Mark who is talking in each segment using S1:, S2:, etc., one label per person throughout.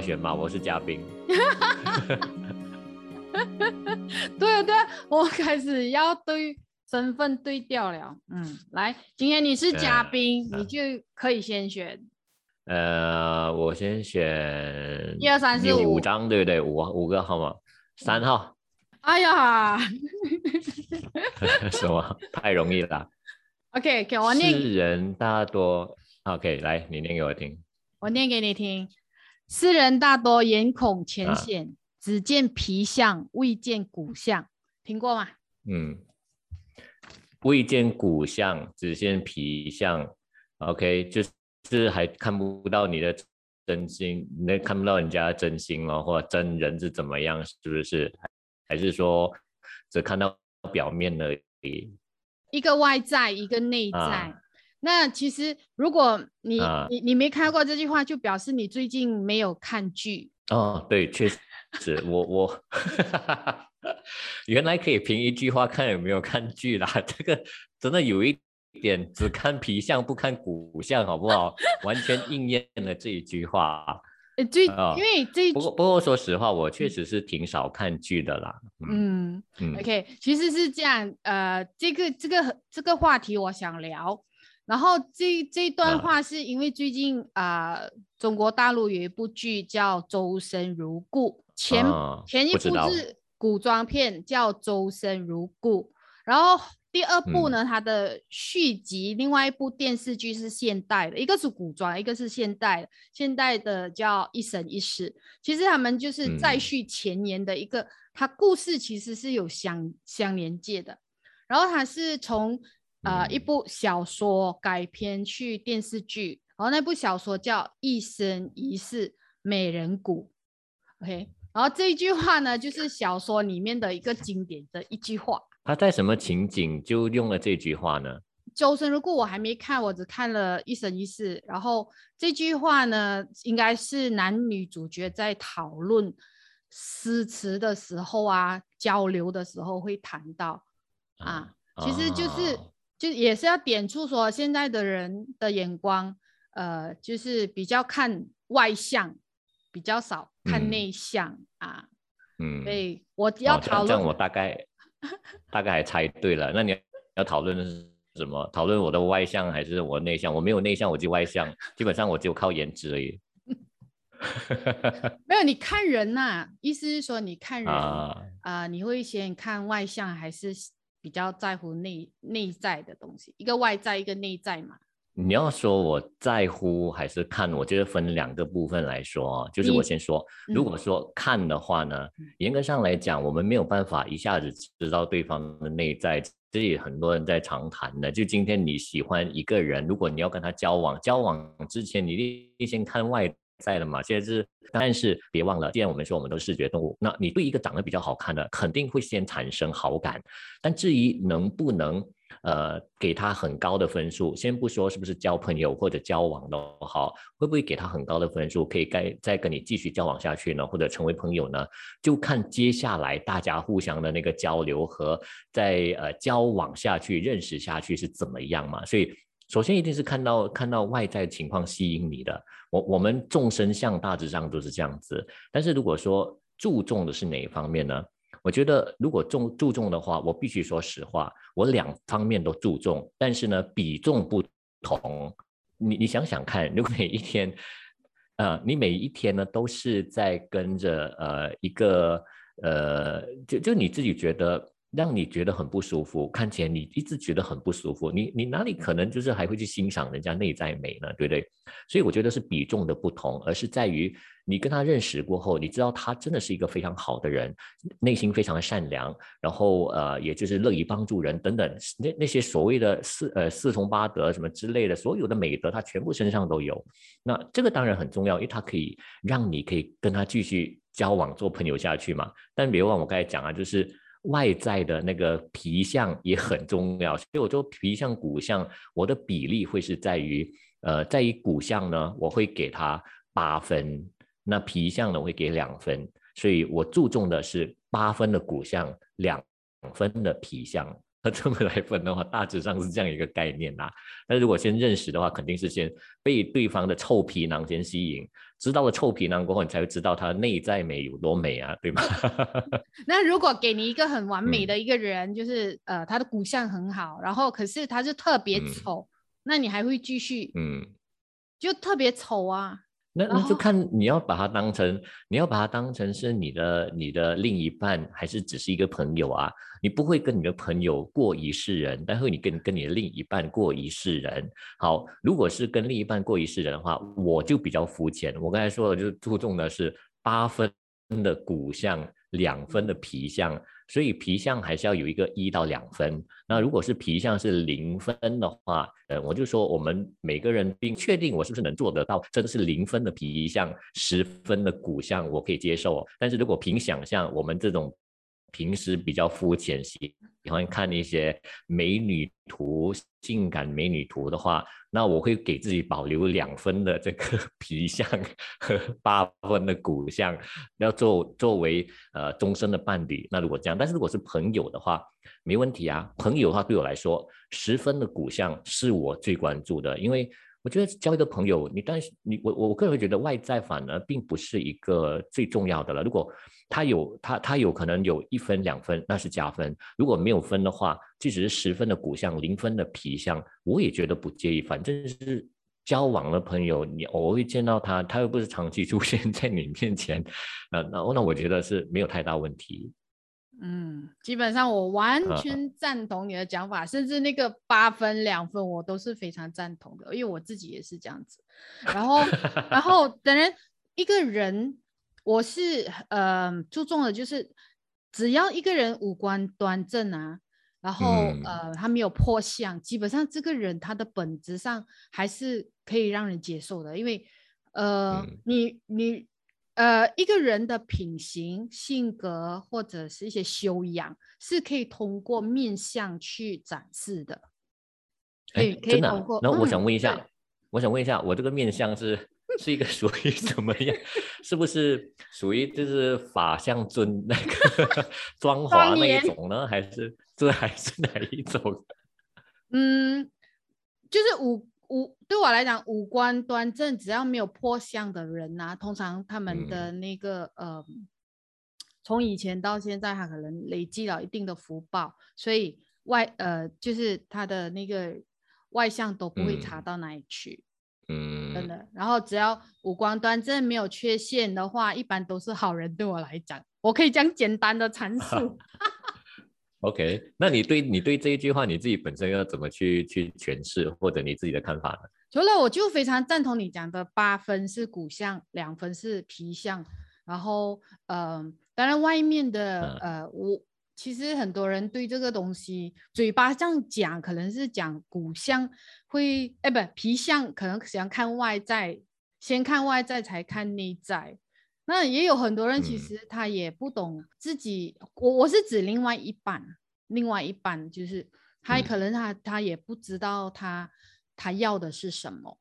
S1: 选嘛，我是嘉宾。
S2: 对啊对啊，我开始要对身份对调了。嗯，来，今天你是嘉
S1: 呃
S2: 宾，
S1: 呃
S2: 你就可以先选。
S1: 呃，我先选
S2: 一二三四五
S1: 五张，对不对？五五个号码，三号，
S2: 哎呀
S1: 什么？太容易了。
S2: ，OK，给我念，
S1: 世人大多，OK，来，你念给我听。
S2: 我念给你听。世人大多眼孔浅
S1: 啊
S2: 显，只见皮相，未见骨相。听过吗？
S1: 嗯，未见骨相，只见皮相。OK，就是还看不到你的真心，那看不到人家的真心哦，或者真人是怎么样，是不是？还是说只看到表面而已？
S2: 一个外在，一个内在。
S1: 啊
S2: 那其实，如果你、
S1: 啊
S2: 你你没看过这句话，就表示你最近没有看剧。
S1: 哦，对，确实，我我 原来可以凭一句话看有没有看剧啦，这个真的有一点只看皮相不看骨相，好不好？完全应验了这一句话。
S2: 呃，最、
S1: 啊
S2: 因为这一
S1: 不过不过说实话，我确实是挺少看剧的啦。嗯
S2: OK，其实是这样，呃，这个这个这个话题我想聊，然后这这一段
S1: 啊
S2: 话是因为最近啊、呃中国大陆有一部剧叫《周生如故》，前、
S1: 啊
S2: 前一部是古装片叫《周生如故》，然后第二部
S1: 嗯。
S2: 呢，它的续集，另外一部电视剧是现代的，一个是古装，一个是现代的，现代的叫《一生一世》，其实他们就是再
S1: 嗯。
S2: 续前言的一个，它故事其实是有相相连接的，然后它是从呃一
S1: 嗯
S2: 部小说改编去电视剧，然后那部小说叫《一生一世美人谷》，OK，然后这一句话呢，就是小说里面的一个经典的一句话。
S1: 他在什么情景就用了这句话呢？
S2: 周生如故我还没看，我只看了一生一世。然后这句话呢，应该是男女主角在讨论诗词的时候啊，交流的时候会谈到啊。其实就是、
S1: 啊
S2: 就也是要点出说，现在的人的眼光，呃，就是比较看外向，比较少看
S1: 嗯
S2: 内向、啊。
S1: 嗯，
S2: 所以我要讨论
S1: 这样我大概大概还猜对了。那你要讨论的是什么？讨论我的外向还是我内向？我没有内向，我就外向，基本上我就靠颜值而已。
S2: 没有你看人呐、意思是说你看人
S1: 啊，
S2: 啊、你会先看外向还是比较在乎内内在的东西？一个外在，一个内在嘛。
S1: 你要说我在乎还是看，我觉得分两个部分来说啊。就是我先说，如
S2: 嗯
S1: 果说看的话呢
S2: 嗯，
S1: 严格上来讲，我们没有办法一下子知道对方的内在，这也很多人在常谈的。就今天你喜欢一个人，如果你要跟他交往，交往之前你一定先看外在的嘛。现在是，但是别忘了，既然我们说我们都视觉动物，那你对一个长得比较好看的，肯定会先产生好感。但至于能不能呃给他很高的分数，先不说是不是交朋友或者交往都好，会不会给他很高的分数，可以该再跟你继续交往下去呢，或者成为朋友呢？就看接下来大家互相的那个交流和在呃交往下去、认识下去是怎么样嘛。所以首先一定是看到看到外在情况吸引你的。我我们众生相大致上都是这样子，但是如果说注重的是哪一方面呢？我觉得如果重注重的话，我必须说实话，我两方面都注重，但是呢比重不同。你你想想看，如果每一天，呃，你每一天呢都是在跟着呃一个呃，就就你自己觉得让你觉得很不舒服，看起来你一直觉得很不舒服，你你哪里可能就是还会去欣赏人家内在美呢？对不对？所以我觉得是比重的不同，而是在于你跟他认识过后，你知道他真的是一个非常好的人，内心非常善良，然后呃，也就是乐于帮助人等等，那那些所谓的四呃四从八德什么之类的，所有的美德他全部身上都有。那这个当然很重要，因为他可以让你可以跟他继续交往做朋友下去嘛。但别忘我刚才讲啊，就是。外在的那个皮相也很重要，所以我说皮相骨相，我的比例会是在于，呃，在于骨相呢，我会给他八分，那皮相呢我会给两分，所以我注重的是八分的骨相，两分的皮相。那这么来分的话，大致上是这样一个概念啦。那如果先认识的话，肯定是先被对方的臭皮囊先吸引，知道了臭皮囊过后，你才会知道它内在美有多美啊，对吗？
S2: 那如果给你一个很完美的一个人，就是呃他的骨相很好，然后可是他就特别丑，那你还会继续？嗯，就特别丑啊。
S1: 那那就看你要把它当成，你要把它当成是你的你的另一半，还是只是一个朋友啊？你不会跟你的朋友过一世人，但是你跟跟你的另一半过一世人。好，如果是跟另一半过一世人的话，我就比较肤浅。我刚才说的就是注重的是八分的骨相，两分的皮相。所以皮相还是要有一个一到两分。那如果是皮相是零分的话，呃，我就说我们每个人并确定我是不是能做得到，真的是零分的皮相，十分的骨相，我可以接受。但是如果凭想象，我们这种。平时比较肤浅，喜喜欢看一些美女图、性感美女图的话，那我会给自己保留两分的这个 皮相和八分的骨相，要作作为呃终身的伴侣。那如果这样，但是如果是朋友的话，没问题啊。朋友的话对我来说，十分的骨相是我最关注的，因为。我觉得交一个朋友，你但是你我我个人会觉得外在反而并不是一个最重要的了。如果他有他他有可能有一分两分，那是加分；如果没有分的话，即使是十分的骨相，零分的皮相，我也觉得不介意。反正是交往的朋友，你偶尔会见到他，他又不是长期出现 在你面前，那那那我觉得是没有太大问题。
S2: 嗯，基本上我完全赞同你的讲法，甚至那个八分两分我都是非常赞同的，因为我自己也是这样子。然后，然后等人一个人，我是呃注重的就是，只要一个人五官端正啊，然后呃他没有破相，基本上这个人他的本质上还是可以让人接受的，因为呃你你。呃，一个人的品行、性格或者是一些修养，是可以通过面相去展示的。
S1: 哎，真的？那我想问一下，我想问一下，我这个面相是是一个 属于怎么样？是不是属于就是法相尊那个 装华那一种呢？还是这还是哪一种？
S2: 嗯，就是五。五对我来讲，五官端正，只要没有破相的人呐，通常他们的那个呃，从以前到现在，他可能累积了一定的福报，所以外呃，就是他的那个外相都不会差到哪里去，嗯，真的。然后只要五官端正，没有缺陷的话，一般都是好人。对我来讲，我可以讲简单的阐述。
S1: OK，那你对你对这一句话，你自己本身要怎么去去诠释，或者你自己的看法呢？
S2: 除了我就非常赞同你讲的，八分是骨相，两分是皮相。然后，呃，当然外面的，呃，我其实很多人对这个东西嘴巴这样讲，可能是讲骨相会，哎，不，皮相可能想看外在，先看外在才看内在。那也有很多人，其实他也不懂自己。我我是指另外一半，另外一半就是他可能他他也不知道他他要的是什么，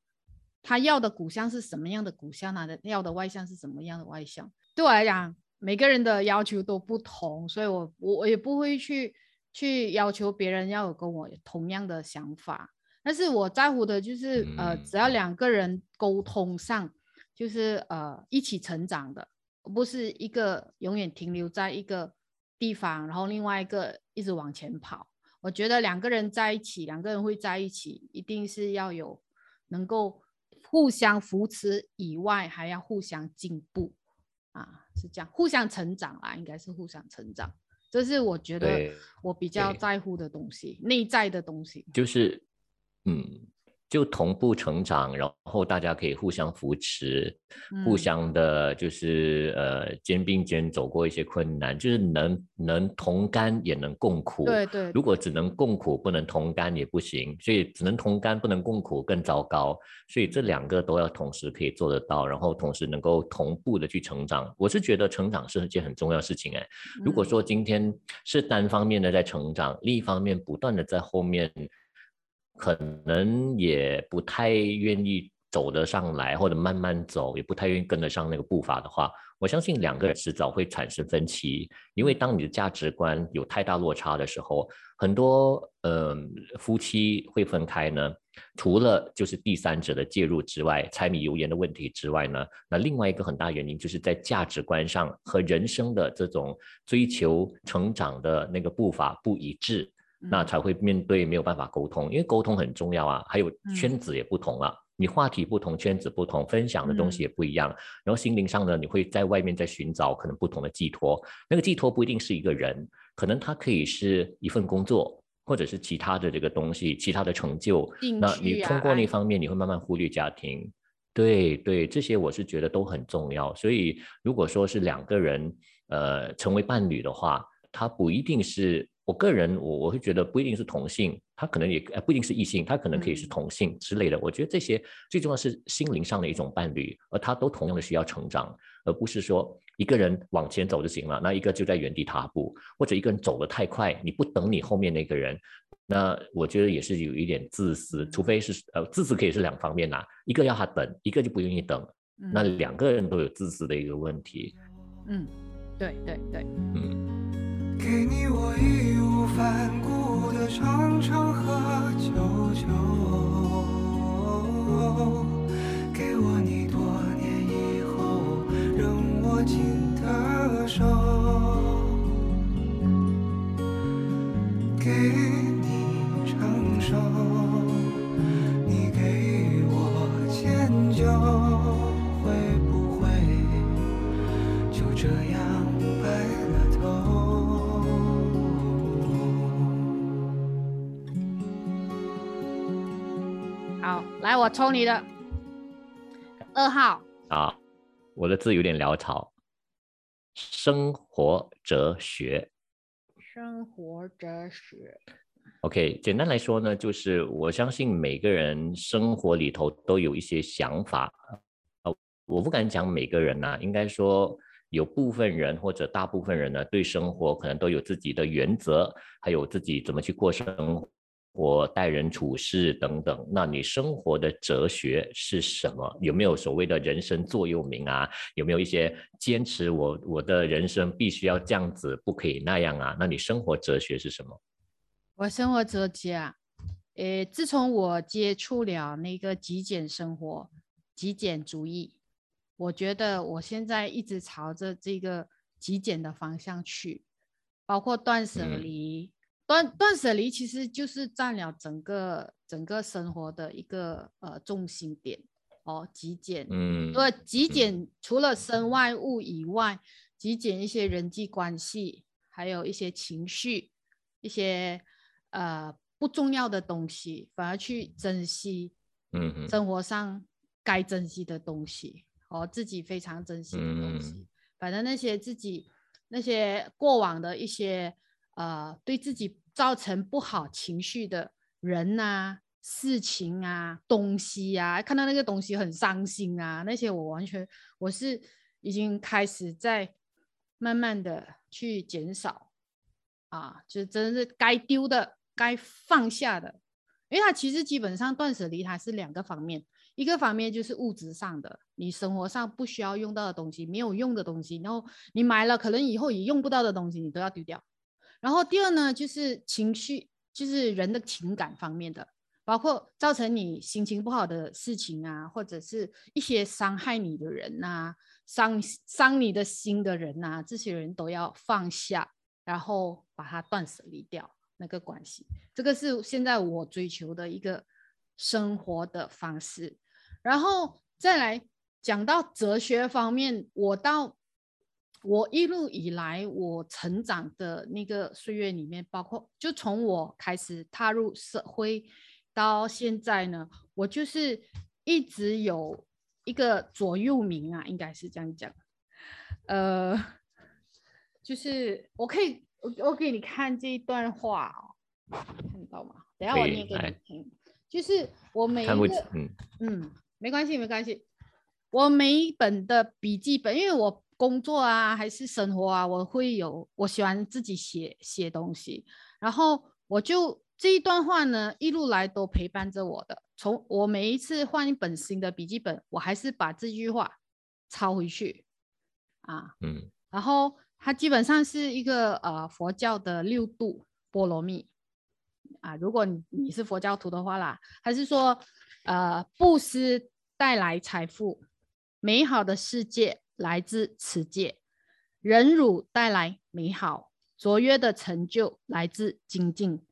S2: 他要的骨相是什么样的骨相，他的要的外相是什么样的外相。对我来讲，每个人的要求都不同，所以我我我也不会去去要求别人要有跟我同样的想法。但是我在乎的就是呃，只要两个人沟通上。就是呃一起成长的，不是一个永远停留在一个地方，然后另外一个一直往前跑。我觉得两个人在一起，两个人会在一起，一定是要有能够互相扶持以外，还要互相进步啊，是这样，互相成长啊，应该是互相成长。这是我觉得我比较在乎的东西，内在的东西。
S1: 就是，嗯。就同步成长，然后大家可以互相扶持，互相的，就是呃肩并肩走过一些困难，就是能能同甘也能共苦。
S2: 对对。
S1: 如果只能共苦不能同甘也不行，所以只能同甘不能共苦更糟糕。所以这两个都要同时可以做得到，然后同时能够同步的去成长。我是觉得成长是一件很重要的事情哎。如果说今天是单方面的在成长，另一方面不断的在后面。可能也不太愿意走得上来，或者慢慢走，也不太愿意跟得上那个步伐的话，我相信两个人迟早会产生分歧。因为当你的价值观有太大落差的时候，很多呃夫妻会分开呢。除了就是第三者的介入之外，柴米油盐的问题之外呢，那另外一个很大原因就是在价值观上和人生的这种追求成长的那个步伐不一致，那才会面对没有办法沟通。因为沟通很重要啊，还有圈子也不同了。你话题不同，圈子不同，分享的东西也不一样。然后心灵上呢，你会在外面在寻找可能不同的寄托。那个寄托不一定是一个人，可能它可以是一份工作，或者是其他的这个东西，其他的成就。那你通过那方面，你会慢慢忽略家庭。对对，这些我是觉得都很重要。所以如果说是两个人呃成为伴侣的话，他不一定是。我个人，我我会觉得不一定是同性，他可能也呃不一定是异性，他可能可以是同性之类的。我觉得这些最重要是心灵上的一种伴侣，而他都同样的需要成长，而不是说一个人往前走就行了，那一个就在原地踏步，或者一个人走得太快，你不等你后面那个人，那我觉得也是有一点自私。除非是呃自私可以是两方面呐，一个要他等，一个就不愿意等，那两个人都有自私的一个问题。
S2: 嗯，对对对，
S1: 嗯。
S3: 给你我义无反顾的长长和久久，给我你多年以后仍握紧的手，给你成熟，
S2: 来，我抽你的二号
S1: 啊！我的字有点潦草。生活哲学，
S2: 生活哲学。
S1: OK，简单来说呢，就是我相信每个人生活里头都有一些想法。呃，我不敢讲每个人呐，应该说有部分人或者大部分人呢，对生活可能都有自己的原则，还有自己怎么去过生活。我待人处事等等，那你生活的哲学是什么？有没有所谓的人生座右铭啊？有没有一些坚持我我的人生必须要这样子，不可以那样啊？那你生活哲学是什么？
S2: 我生活哲学啊，诶，自从我接触了那个极简生活、极简主义，我觉得我现在一直朝着这个极简的方向去，包括断舍离。断断舍离其实就是占了整个整个生活的一个呃重心点哦，极简，
S1: 嗯，
S2: 对，极简除了身外物以外，极简一些人际关系，还有一些情绪，一些呃不重要的东西，反而去珍惜，
S1: 嗯，
S2: 生活上该珍惜的东西，哦，自己非常珍惜的东西，反正那些自己那些过往的一些。呃，对自己造成不好情绪的人呐、事情啊、东西呀，看到那个东西很伤心啊，那些我完全我是已经开始在慢慢的去减少啊，就真的是该丢的、该放下的，因为它其实基本上断舍离它是两个方面，一个方面就是物质上的，你生活上不需要用到的东西、没有用的东西，然后你买了可能以后也用不到的东西，你都要丢掉。然后第二呢，就是情绪，就是人的情感方面的，包括造成你心情不好的事情啊，或者是一些伤害你的人呐，伤伤你的心的人呐，这些人都要放下，然后把它断舍离掉那个关系。这个是现在我追求的一个生活的方式。然后再来讲到哲学方面，我到。我一路以来，我成长的那个岁月里面，包括就从我开始踏入社会到现在呢，我就是一直有一个左右铭啊，应该是这样讲。呃，就是我可以，我我给你看这一段话哦，看到吗？等下我念给你听。就是我每一个，嗯嗯，没关系没关系，我每一本的笔记本，因为我。工作啊，还是生活啊，我会有，我喜欢自己写写东西，然后我就这一段话呢，一路来都陪伴着我的。从我每一次换一本新的笔记本，我还是把这句话抄回去啊。
S1: 嗯
S2: 然后它基本上是一个呃佛教的六度波罗蜜啊。如果你你是佛教徒的话啦，还是说呃布施带来财富，美好的世界来自持戒，忍辱带来美好，卓越的成就来自精进，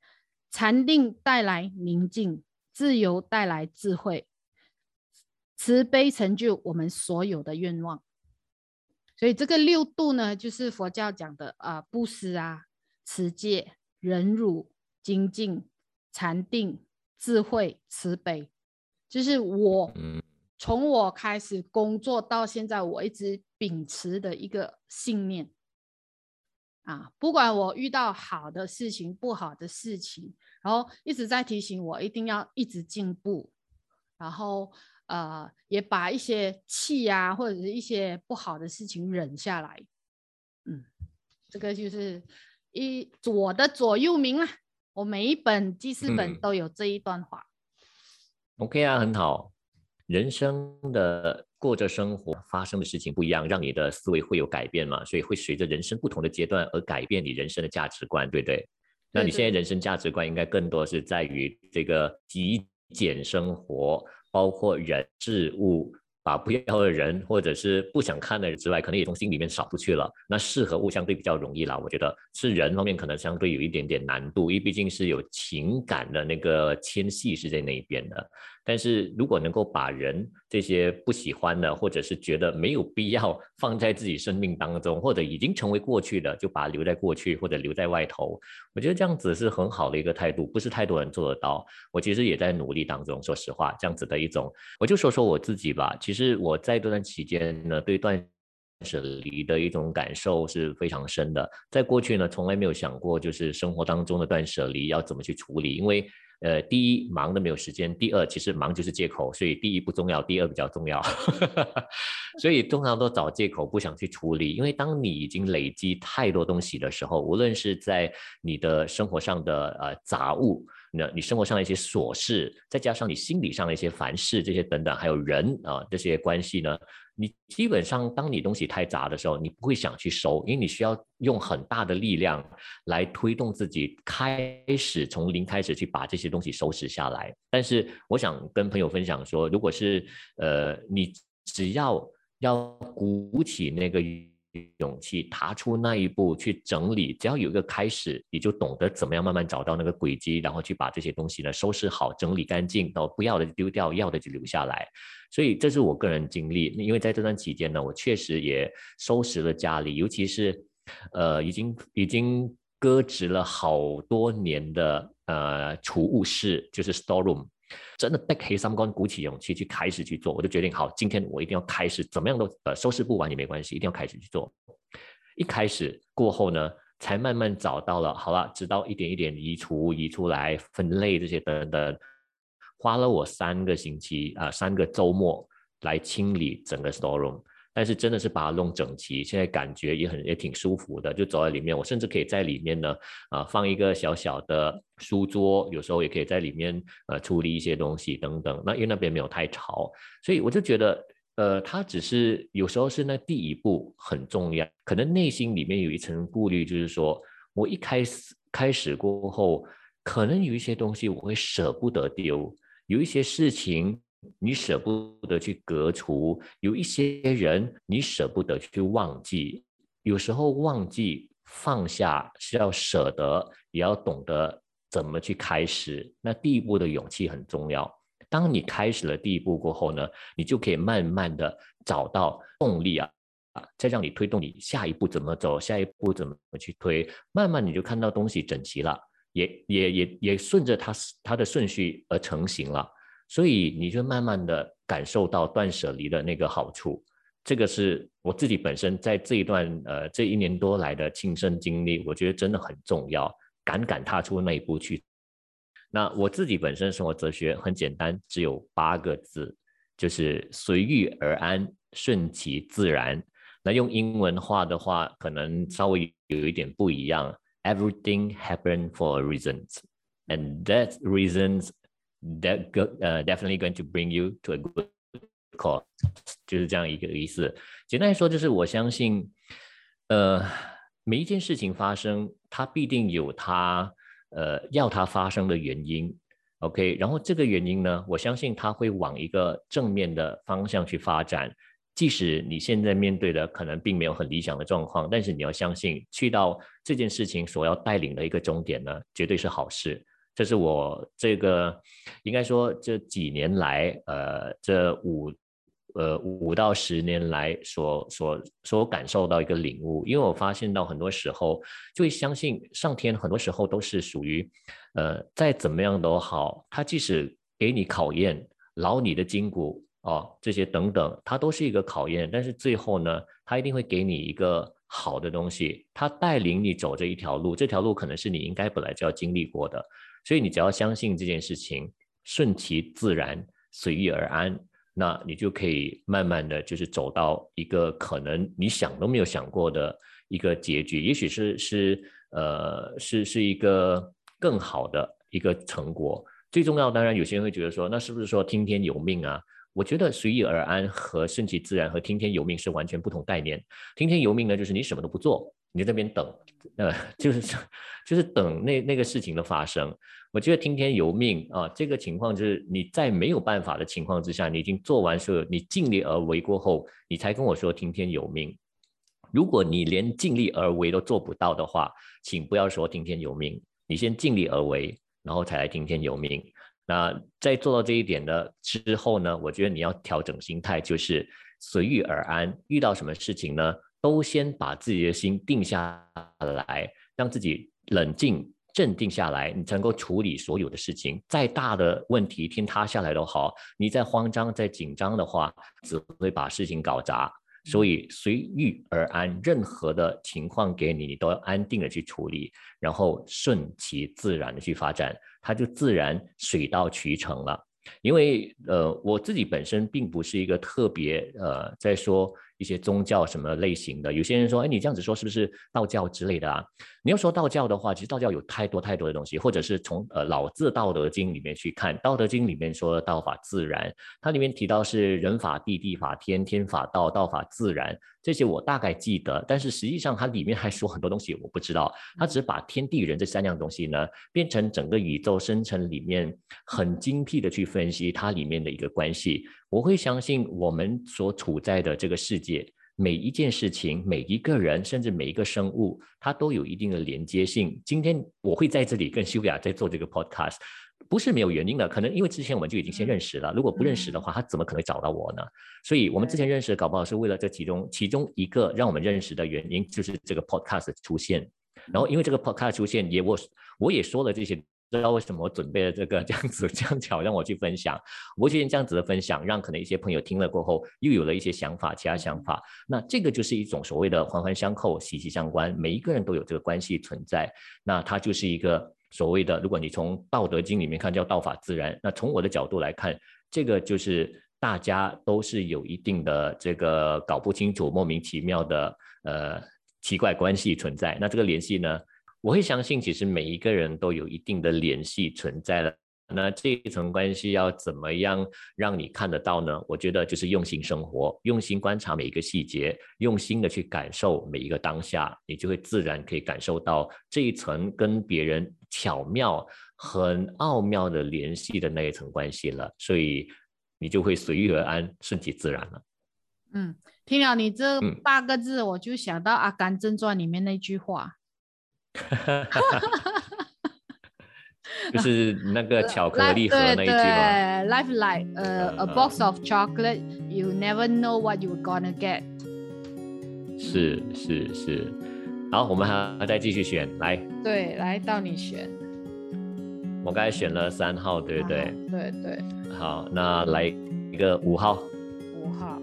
S2: 禅定带来宁静，自由带来智慧，慈悲成就我们所有的愿望。所以这个六度呢，就是佛教讲的啊、布施啊、持戒、忍辱、精进、禅定、智慧、慈悲，就是我从我开始工作到现在，我一直秉持的一个信念啊，不管我遇到好的事情、不好的事情，然后一直在提醒我一定要一直进步，然后呃，也把一些气啊或者是一些不好的事情忍下来。嗯，这个就是一我的左右铭啦。我每一本记事本
S1: 嗯
S2: 都有这一段话。
S1: ，OK 啊，很好。人生的过着生活，发生的事情不一样，让你的思维会有改变嘛，所以会随着人生不同的阶段而改变你人生的价值观，对不对？那你现在人生价值观应该更多是在于这个极简生活，包括人事物，把不要的人或者是不想看的人之外，可能也从心里面扫出去了。那事和物相对比较容易啦，我觉得是人方面可能相对有一点点难度，因为毕竟是有情感的那个牵系是在那一边的。但是如果能够把人这些不喜欢的，或者是觉得没有必要放在自己生命当中，或者已经成为过去的，就把它留在过去，或者留在外头。我觉得这样子是很好的一个态度，不是太多人做得到。我其实也在努力当中，说实话，这样子的一种，我就说说我自己吧。其实我在这段期间呢，对断舍离的一种感受是非常深的。在过去呢，从来没有想过就是生活当中的断舍离要怎么去处理，因为呃，第一忙的没有时间，第二其实忙就是借口，所以第一不重要，第二比较重要，所以通常都找借口不想去处理，因为当你已经累积太多东西的时候，无论是在你的生活上的呃杂物，那你生活上的一些琐事，再加上你心理上的一些烦事这些等等，还有人啊、这些关系呢，你基本上当你东西太杂的时候，你不会想去收，因为你需要用很大的力量来推动自己开始从零开始去把这些东西收拾下来。但是我想跟朋友分享说，如果是呃你只要要鼓起那个勇气，踏出那一步去整理，只要有一个开始，你就懂得怎么样慢慢找到那个轨迹，然后去把这些东西呢收拾好、整理干净，然后不要的丢掉，要的就留下来。所以这是我个人经历，因为在这段期间呢，我确实也收拾了家里，尤其是呃已经已经搁置了好多年的呃储物室，就是 store room。真的背起三观，鼓起勇气去开始去做，我就决定好，今天我一定要开始，怎么样都呃收拾不完也没关系，一定要开始去做。一开始过后呢，才慢慢找到了，好了，直到一点一点移除、移出来、分类这些等等，花了我三个星期啊、三个周末来清理整个 store room。但是真的是把它弄整齐，现在感觉也很也挺舒服的，就走在里面，我甚至可以在里面呢，啊、放一个小小的书桌，有时候也可以在里面呃处理一些东西等等。那因为那边没有太吵，所以我就觉得，呃，它只是有时候是那第一步很重要，可能内心里面有一层顾虑，就是说我一开始开始过后，可能有一些东西我会舍不得丢，有一些事情。你舍不得去革除，有一些人你舍不得去忘记。有时候忘记放下是要舍得，也要懂得怎么去开始。那第一步的勇气很重要。当你开始了第一步过后呢，你就可以慢慢的找到动力啊，啊，再让你推动你下一步怎么走，下一步怎么去推。慢慢你就看到东西整齐了，也也也也顺着它它的顺序而成型了。所以你就慢慢的感受到断舍离的那个好处，这个是我自己本身在这一段呃这一年多来的亲身经历，我觉得真的很重要，敢敢踏出那一步去。那我自己本身生活哲学很简单，只有八个字，就是随遇而安，顺其自然。那用英文话的话，可能稍微有一点不一样，Everything happen for a reason。and that reasons that go, uh, definitely going to bring you to a good cause，就是这样一个意思。简单来说，就是我相信，呃，每一件事情发生，它必定有它呃要它发生的原因。OK，然后这个原因呢，我相信它会往一个正面的方向去发展。即使你现在面对的可能并没有很理想的状况，但是你要相信，去到这件事情所要带领的一个终点呢，绝对是好事。这是我这个应该说这几年来，呃，这五呃五到十年来所所所感受到一个领悟。因为我发现到很多时候，就会相信上天很多时候都是属于，呃，再怎么样都好，他即使给你考验，劳你的筋骨。哦，这些等等，它都是一个考验，但是最后呢，它一定会给你一个好的东西，它带领你走这一条路，这条路可能是你应该本来就要经历过的，所以你只要相信这件事情，顺其自然，随遇而安，那你就可以慢慢的就是走到一个可能你想都没有想过的一个结局，也许是是呃是是一个更好的一个成果。最重要，当然有些人会觉得说，那是不是说听天由命啊？我觉得随遇而安和顺其自然和听天由命是完全不同概念。听天由命呢，就是你什么都不做，你在那边等，呃，就是就是等那那个事情的发生。我觉得听天由命啊，这个情况就是你在没有办法的情况之下，你已经做完所有，你尽力而为过后，你才跟我说听天由命。如果你连尽力而为都做不到的话，请不要说听天由命，你先尽力而为，然后才来听天由命。那在做到这一点的之后呢，我觉得你要调整心态，就是随遇而安。遇到什么事情呢，都先把自己的心定下来，让自己冷静、镇定下来，你才能够处理所有的事情。再大的问题天塌下来都好，你再慌张、再紧张的话，只会把事情搞砸。所以随遇而安，任何的情况给你，你都要安定的去处理，然后顺其自然的去发展，它就自然水到渠成了。因为呃，我自己本身并不是一个特别呃，在说。一些宗教什么类型的，有些人说，哎，你这样子说是不是道教之类的啊？你要说道教的话，其实道教有太多太多的东西，或者是从呃老字《道德经》里面去看，《道德经》里面说道法自然，它里面提到是人法地，地法天，天法道，道法自然，这些我大概记得，但是实际上它里面还说很多东西我不知道，它只是把天地人这三样东西呢，变成整个宇宙生成里面很精辟的去分析它里面的一个关系。我会相信我们所处在的这个世界，每一件事情、每一个人，甚至每一个生物，它都有一定的连接性。今天我会在这里跟修雅在做这个 podcast，不是没有原因的。可能因为之前我们就已经先认识了，如果不认识的话，他怎么可能找到我呢？所以，我们之前认识，搞不好是为了这其中其中一个让我们认识的原因，就是这个 podcast 出现。然后，因为这个 podcast 出现，也我我也说了这些。知道为什么我准备了这个 这样子这样巧让我去分享，我觉得这样子的分享，让可能一些朋友听了过后又有了一些想法，其他想法。那这个就是一种所谓的环环相扣、息息相关，每一个人都有这个关系存在。那它就是一个所谓的，如果你从《道德经》里面看叫道法自然，那从我的角度来看，这个就是大家都是有一定的这个搞不清楚、莫名其妙的呃奇怪关系存在。那这个联系呢？我会相信，其实每一个人都有一定的联系存在了。那这一层关系要怎么样让你看得到呢？我觉得就是用心生活，用心观察每一个细节，用心的去感受每一个当下，你就会自然可以感受到这一层跟别人巧妙、很奥妙的联系的那一层关系了。所以你就会随遇而安，顺其自然了。
S2: 嗯，听了你这八个字，我就想到《阿甘正传》里面那句话。
S1: 就是那个巧克力盒那一句
S2: 吗？Life like 呃，a box of chocolate, you never know what you're gonna get。
S1: 是是是，好，我们还要再继续选，来。
S2: 对，来到你选。
S1: 我刚才选了三号，对不对？
S2: 对对。
S1: 好，那来一个五号。
S2: 五号，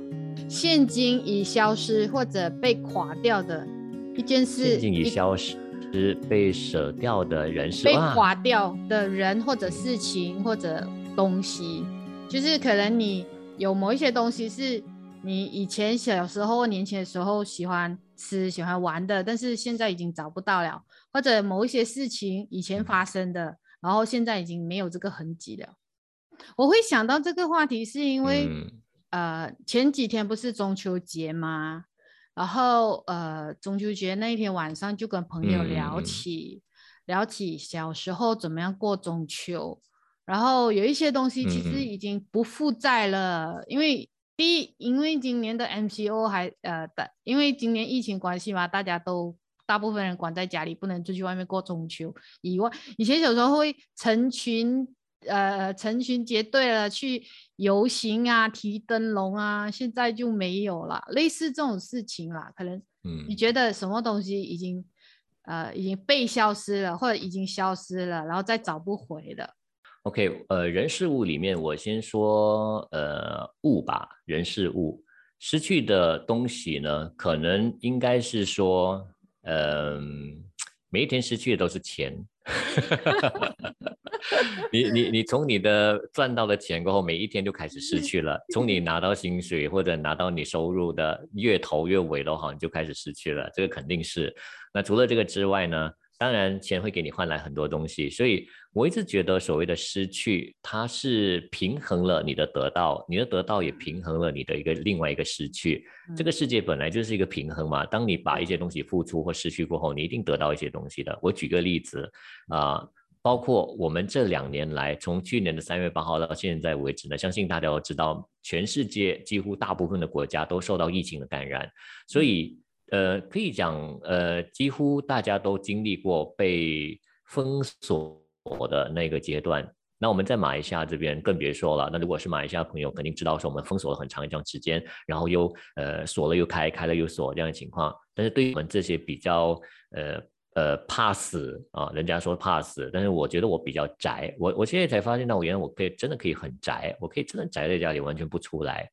S2: 现金已消失或者被垮掉的一件事。
S1: 现金已消失。是被舍掉的人，
S2: 被划掉的人或者事情或者东西，就是可能你有某一些东西是你以前小时候、年轻的时候喜欢吃、喜欢玩的，但是现在已经找不到了，或者某一些事情以前发生的，然后现在已经没有这个痕迹了。我会想到这个话题，是因为、
S1: 嗯
S2: 呃前几天不是中秋节吗？然后呃中秋节那一天晚上就跟朋友聊
S1: 嗯。
S2: 起、聊起小时候怎么样过中秋，然后有一些东西其实已经不复在了，因为第一，因为今年的 MCO 还呃的，因为今年疫情关系嘛，大家都大部分人关在家里，不能出去外面过中秋。以外，以前小时候会成群呃成群结队了去游行啊、提灯笼啊，现在就没有了。类似这种事情啦，可能嗯你
S1: 嗯
S2: 觉得什么东西已经呃已经被消失了，或者已经消失了，然后再找不回了。
S1: OK，呃，人事物里面，我先说呃物吧，人事物失去的东西呢，可能应该是说，嗯、每一天失去的都是钱。你你你从你的赚到的钱过后，每一天就开始失去了。从你拿到薪水或者拿到你收入的越头越尾的话，你就开始失去了。这个肯定是。那除了这个之外呢，当然钱会给你换来很多东西，所以我一直觉得所谓的失去，它是平衡了你的得到，你的得到也平衡了你的一个另外一个失去。这个世界本来就是一个平衡嘛，当你把一些东西付出或失去过后，你一定得到一些东西的。我举个例子啊、包括我们这两年来，从去年的三月八号到现在为止呢，相信大家都知道，全世界几乎大部分的国家都受到疫情的感染，所以呃，可以讲呃，几乎大家都经历过被封锁的那个阶段。那我们在马来西亚这边更别说了。那如果是马来西亚朋友，肯定知道说我们封锁了很长一段时间，然后又呃锁了又开，开了又锁这样的情况。但是对于我们这些比较呃呃怕死啊，人家说怕死，但是我觉得我比较宅。我我现在才发现到，我原来我可以真的可以很宅，我可以真的宅在家里完全不出来。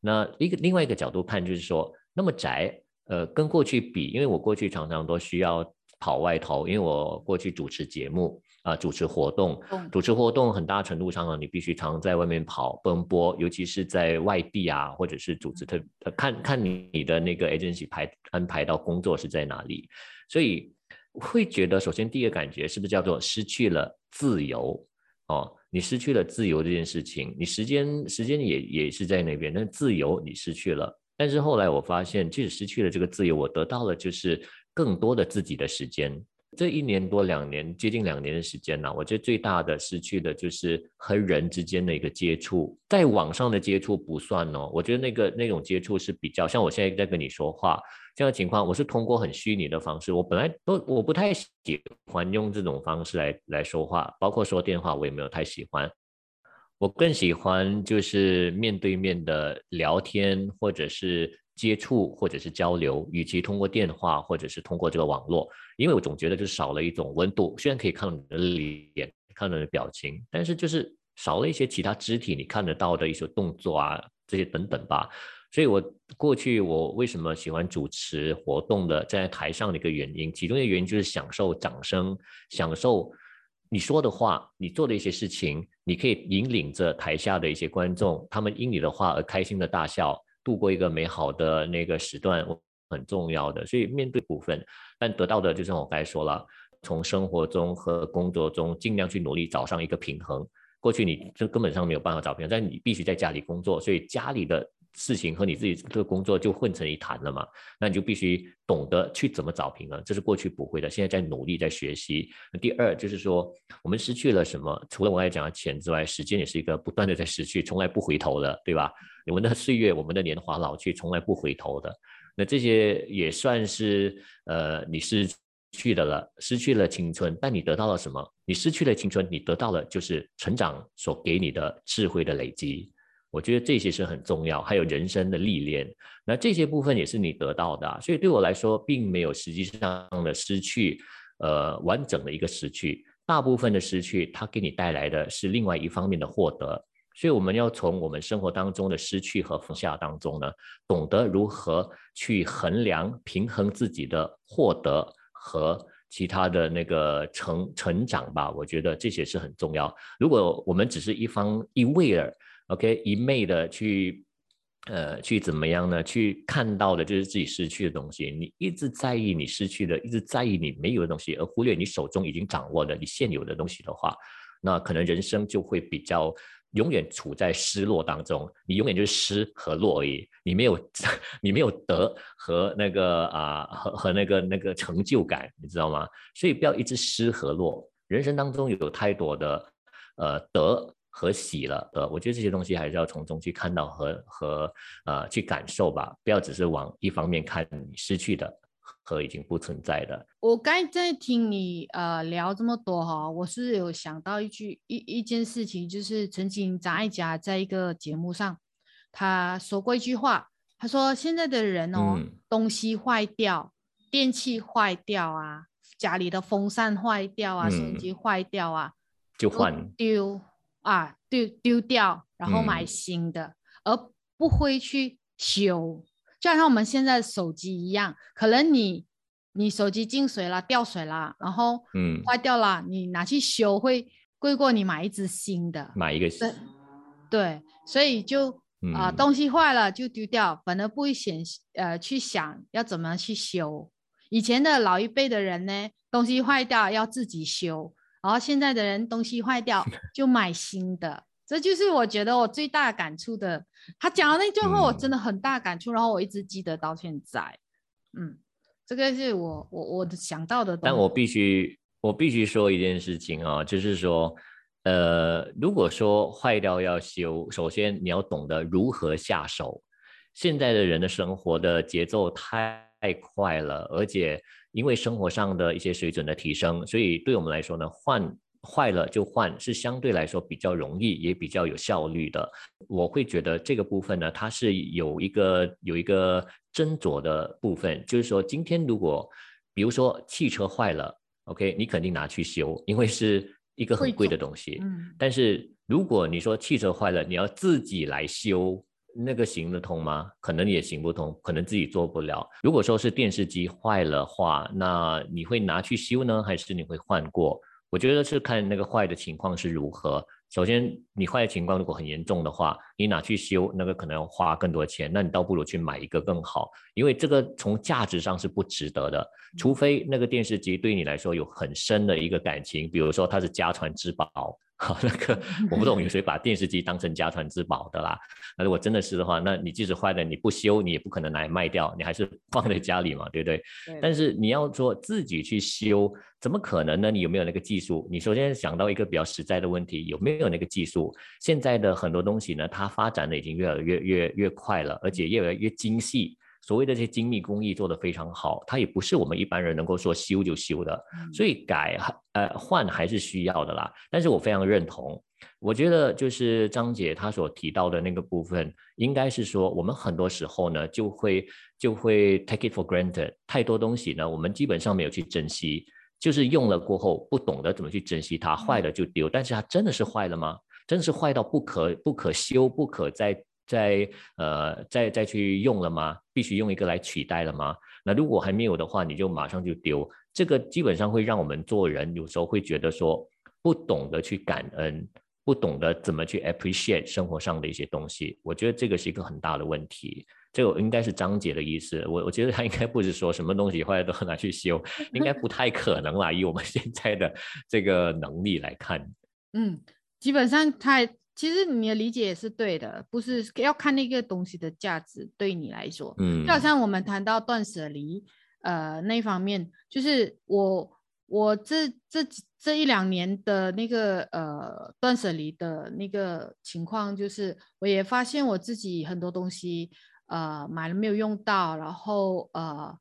S1: 那一个另外一个角度看，就是说那么宅，呃，跟过去比，因为我过去常常都需要跑外头，因为我过去主持节目啊、主持活动，主持活动很大程度上呢，你必须常在外面跑奔波，尤其是在外地啊，或者是组织特呃看看你你的那个 agency 排安排到工作是在哪里，所以会觉得，首先第一个感觉是不是叫做失去了自由哦？你失去了自由这件事情，你时间时间也也是在那边，但自由你失去了。但是后来我发现，即使失去了这个自由，我得到了就是更多的自己的时间。这一年多两年，接近两年的时间呢、我觉得最大的失去的就是和人之间的一个接触，在网上的接触不算哦。我觉得那个那种接触是比较像我现在在跟你说话这样的情况，我是通过很虚拟的方式。我本来都我不太喜欢用这种方式来来说话，包括说电话我也没有太喜欢。我更喜欢就是面对面的聊天，或者是接触，或者是交流，与其通过电话或者是通过这个网络，因为我总觉得就少了一种温度。虽然可以看到你的脸，看到你的表情，但是就是少了一些其他肢体你看得到的一些动作啊，这些等等吧。所以我过去我为什么喜欢主持活动的，站在台上的一个原因，其中一个原因就是享受掌声，享受你说的话，你做的一些事情，你可以引领着台下的一些观众，他们因你的话而开心的大笑，度过一个美好的那个时段，很重要的。所以面对部分，但得到的就像我刚才说了，从生活中和工作中尽量去努力找上一个平衡。过去你就根本上没有办法找平衡，但你必须在家里工作，所以家里的事情和你自己这个工作就混成一谈了嘛。那你就必须懂得去怎么找平衡，这是过去不会的，现在在努力在学习。第二就是说，我们失去了什么？除了我刚才讲的钱之外，时间也是一个不断的在失去，从来不回头的，对吧？我们的岁月，我们的年华老去，从来不回头的。那这些也算是呃，你失去的了，失去了青春，但你得到了什么？你失去了青春，你得到了就是成长所给你的智慧的累积。我觉得这些是很重要，还有人生的历练。那这些部分也是你得到的、所以对我来说，并没有实际上的失去，呃，完整的一个失去。大部分的失去，它给你带来的是另外一方面的获得。所以我们要从我们生活当中的失去和放下当中呢，懂得如何去衡量、平衡自己的获得和其他的那个成成长吧。我觉得这些是很重要。如果我们只是一方一味的 OK 一昧的去呃，去怎么样呢？去看到的就是自己失去的东西。你一直在意你失去的，一直在意你没有的东西，而忽略你手中已经掌握的你现有的东西的话，那可能人生就会比较永远处在失落当中。你永远就是失和落而已，你没有 你没有得和那个啊和和那个那个成就感，你知道吗？所以不要一直失和落。人生当中有太多的呃得。和喜了，呃，我觉得这些东西还是要从中去看到和和呃去感受吧，不要只是往一方面看你失去的和已经不存在的。
S2: 我刚才在听你呃聊这么多哈，我是有想到一句一一件事情，就是曾经张艾嘉在一个节目上他说过一句话，他说现在的人哦，东西坏掉，电器坏掉啊，家里的风扇坏掉啊，手机坏掉啊，
S1: 就换
S2: 丢。啊，丢丢掉，然后买新的，而不会去修，就好像我们现在手机一样，可能你你手机进水了，掉水了，然后嗯坏掉了，你拿去修会贵过你买一只新的，
S1: 买一个
S2: 新对，所以就啊东西坏了就丢掉，反而不会想呃去想要怎么去修。以前的老一辈的人呢，东西坏掉要自己修。然后现在的人东西坏掉 就买新的，这就是我觉得我最大感触的。他讲的那句话我真的很大感触，然后我一直记得到现在。嗯，这个是我我我想到的。
S1: 但我必须我必须说一件事情啊，就是说，呃，如果说坏掉要修，首先你要懂得如何下手。现在的人的生活的节奏太快了，而且。因为生活上的一些水准的提升，所以对我们来说呢，换坏了就换，是相对来说比较容易，也比较有效率的。我会觉得这个部分呢，它是有一个有一个斟酌的部分，就是说，今天如果比如说汽车坏了，OK，你肯定拿去修，因为是一个很贵的东西。嗯。但是如果你说汽车坏了，你要自己来修。那个行得通吗？可能也行不通，可能自己做不了。如果说是电视机坏了话，那你会拿去修呢，还是你会换过？我觉得是看那个坏的情况是如何。首先，你坏的情况如果很严重的话，你拿去修，那个可能要花更多钱，那你倒不如去买一个更好，因为这个从价值上是不值得的。除非那个电视机对你来说有很深的一个感情，比如说它是家传之宝。好，那个 我不懂有谁把电视机当成家传之宝的啦。那如果真的是的话，那你即使坏了，你不修，你也不可能拿来卖掉，你还是 放在家里嘛，对不对？但是你要说自己去修，怎么可能呢？你有没有那个技术？你首先想到一个比较实在的问题，有没有那个技术？现在的很多东西呢，它发展的已经越来越越越快了，而且越来越精细。所谓的这些精密工艺做得非常好，它也不是我们一般人能够说修就修的，所以改呃换还是需要的啦。但是我非常认同，我觉得就是张姐她所提到的那个部分，应该是说我们很多时候呢就会就会 take it for granted，太多东西呢我们基本上没有去珍惜，就是用了过后不懂得怎么去珍惜它，坏了就丢。但是它真的是坏了吗？真的是坏到不可不可修不可再。再呃再再去用了吗？必须用一个来取代了吗？那如果还没有的话，你就马上就丢。这个基本上会让我们做人有时候会觉得说不懂得去感恩，不懂得怎么去 appreciate 生活上的一些东西。我觉得这个是一个很大的问题。这个应该是张姐的意思。我我觉得他应该不是说什么东西坏了都拿去修，应该不太可能啦。以我们现在的这个能力来看，
S2: 嗯，基本上他。其实你的理解也是对的，不是要看那个东西的价值对你来说，嗯，就好像我们谈到断舍离，呃，那方面，就是我我这这这一两年的那个呃断舍离的那个情况，就是我也发现我自己很多东西呃买了没有用到，然后呃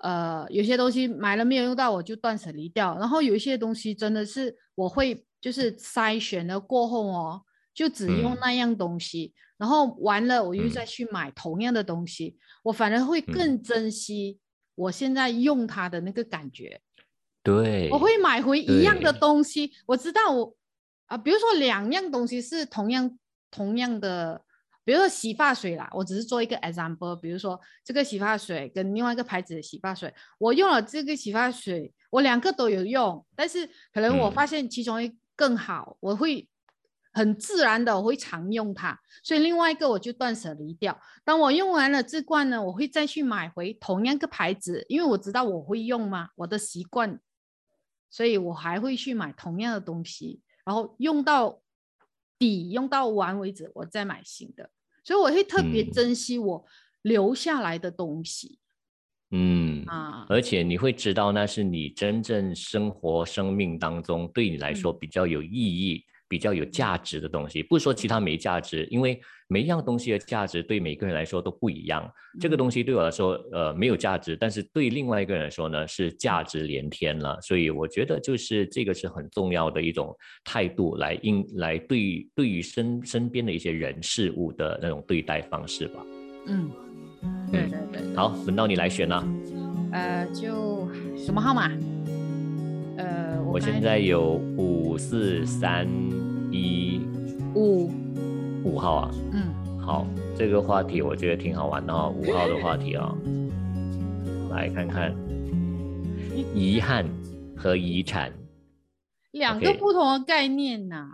S2: 呃有些东西买了没有用到，我就断舍离掉，然后有一些东西真的是我会就是筛选了过后哦。就只用那样东西，然后完了我又再去买同样的东西，我反而会更珍惜我现在用它的那个感觉。
S1: 对，
S2: 我会买回一样的东西，我知道我啊，比如说两样东西是同样同样的，比如说洗发水啦，我只是做一个 example，比如说这个洗发水跟另外一个牌子的洗发水，我用了这个洗发水，我两个都有用，但是可能我发现其中一更好，我会。很自然的我会常用它，所以另外一个我就断舍离掉。当我用完了这罐呢，我会再去买回同样个牌子，因为我知道我会用嘛，我的习惯，所以我还会去买同样的东西，然后用到底用到完为止，我再买新的。所以我会特别
S1: 嗯
S2: 珍惜我留下来的东西
S1: 嗯，
S2: 啊。
S1: 而且你会知道那是你真正生活生命当中对你来说比较有意义、比较有价值的东西。不是说其他没价值，因为每一样东西的价值对每个人来说都不一样。这个东西对我来说，呃，没有价值，但是对另外一个人来说呢，是价值连天了。所以我觉得就是这个是很重要的一种态度，来应来对对于身身边的一些人事物的那种对待方式吧。
S2: 嗯，对对对对。
S1: 好，轮到你来选了。
S2: 呃，就什么号码？呃，
S1: 我现在有五四三一
S2: 五，
S1: 五号啊。
S2: 嗯，
S1: 好，这个话题我觉得挺好玩的哦，五号的话题啊、来看看 遗憾和遗产。
S2: 两个不同的概念呐、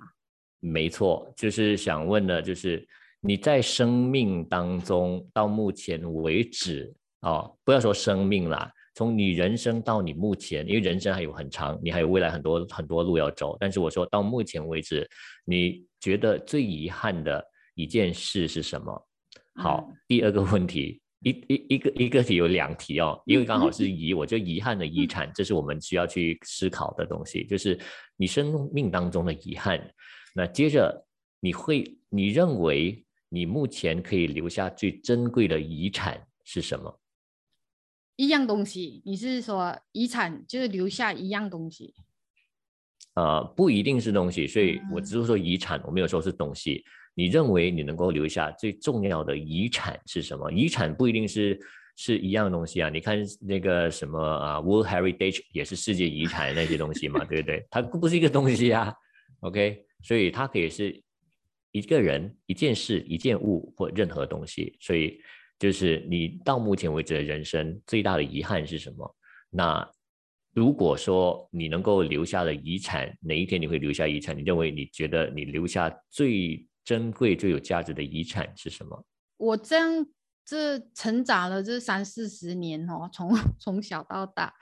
S1: 没错，就是想问的，就是你在生命当中到目前为止哦，不要说生命啦，从你人生到你目前，因为人生还有很长，你还有未来很多很多路要走。但是我说到目前为止，你觉得最遗憾的一件事是什么？好，第二个问题，一一一个一个题有两题哦，因为刚好是 遗，我就遗憾的遗产，这是我们需要去思考的东西，就是你生命当中的遗憾。那接着你会，你认为你目前可以留下最珍贵的遗产是什么？
S2: 一样东西，你是说遗产就是留下一样东西？
S1: 呃，不一定是东西，所以我
S2: 嗯
S1: 只是说遗产，我没有说是东西。你认为你能够留下最重要的遗产是什么？遗产不一定是是一样东西啊。你看那个什么啊，World Heritage 也是世界遗产那些东西嘛，对不对？它不是一个东西啊。OK，所以它可以是一个人、一件事、一件物或任何东西。所以就是你到目前为止的人生最大的遗憾是什么？那如果说你能够留下的遗产，哪一天你会留下遗产？你认为你觉得你留下最珍贵、最有价值的遗产是什么？
S2: 我这样这成长了这三四十年哦，从 从小到大，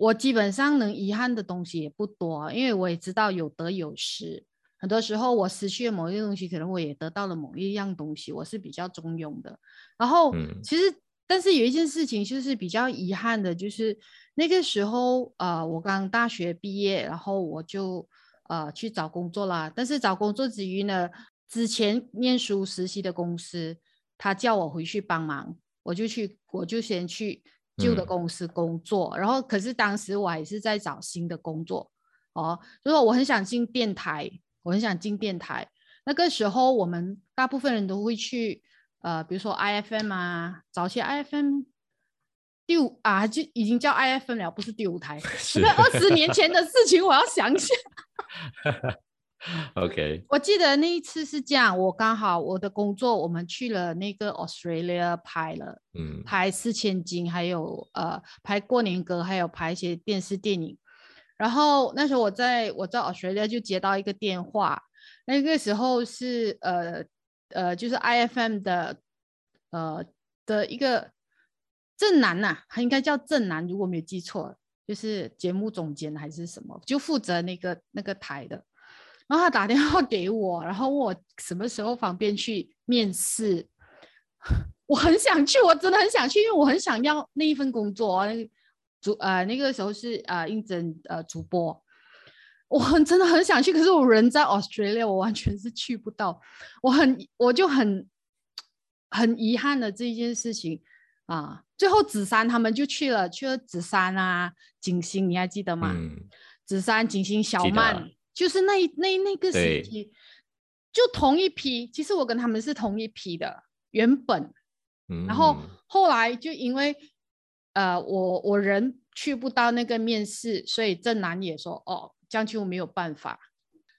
S2: 我基本上能遗憾的东西也不多，因为我也知道有得有失。很多时候我失去了某一个东西，可能我也得到了某一样东西，我是比较中庸的。然后
S1: 嗯
S2: 其实，但是有一件事情就是比较遗憾的，就是那个时候呃，我刚大学毕业，然后我就呃去找工作啦。但是找工作之余呢，之前念书实习的公司，他叫我回去帮忙，我就去，我就先去旧的
S1: 嗯
S2: 公司工作。然后，可是当时我还是在找新的工作哦，就是我很想进电台，我很想进电台。那个时候，我们大部分人都会去，呃，比如说 IFM 啊，早期 IFM 第五啊，就已经叫 IFM 了，不是第五台。
S1: 是
S2: 那二十年前的事情，我要想想。
S1: OK，
S2: 我记得那一次是这样，我刚好我的工作，我们去了那个 Australia 拍了
S1: 嗯
S2: 拍四千金，还有呃拍过年歌，还有拍一些电视电影。然后那时候我在我在 Australia 就接到一个电话，那个时候是呃呃就是 IFM 的呃的一个正南呐、他应该叫正南，如果没有记错，就是节目总监还是什么，就负责那个那个台的。然后他打电话给我，然后问我什么时候方便去面试。我很想去，我真的很想去，因为我很想要那一份工作哦。那个主呃那个时候是呃应征呃主播，我很真的很想去，可是我人在 Australia，我完全是去不到。我很我就很很遗憾的这一件事情啊。最后紫珊他们就去了，去了紫珊啊、景星，你还记得吗？
S1: 嗯
S2: 紫珊、景星、小曼，就是那那那个时期，就同一批。其实我跟他们是同一批的，原本。
S1: 嗯，
S2: 然后后来就因为呃，我我人去不到那个面试，所以正南也说哦，这样就没有办法。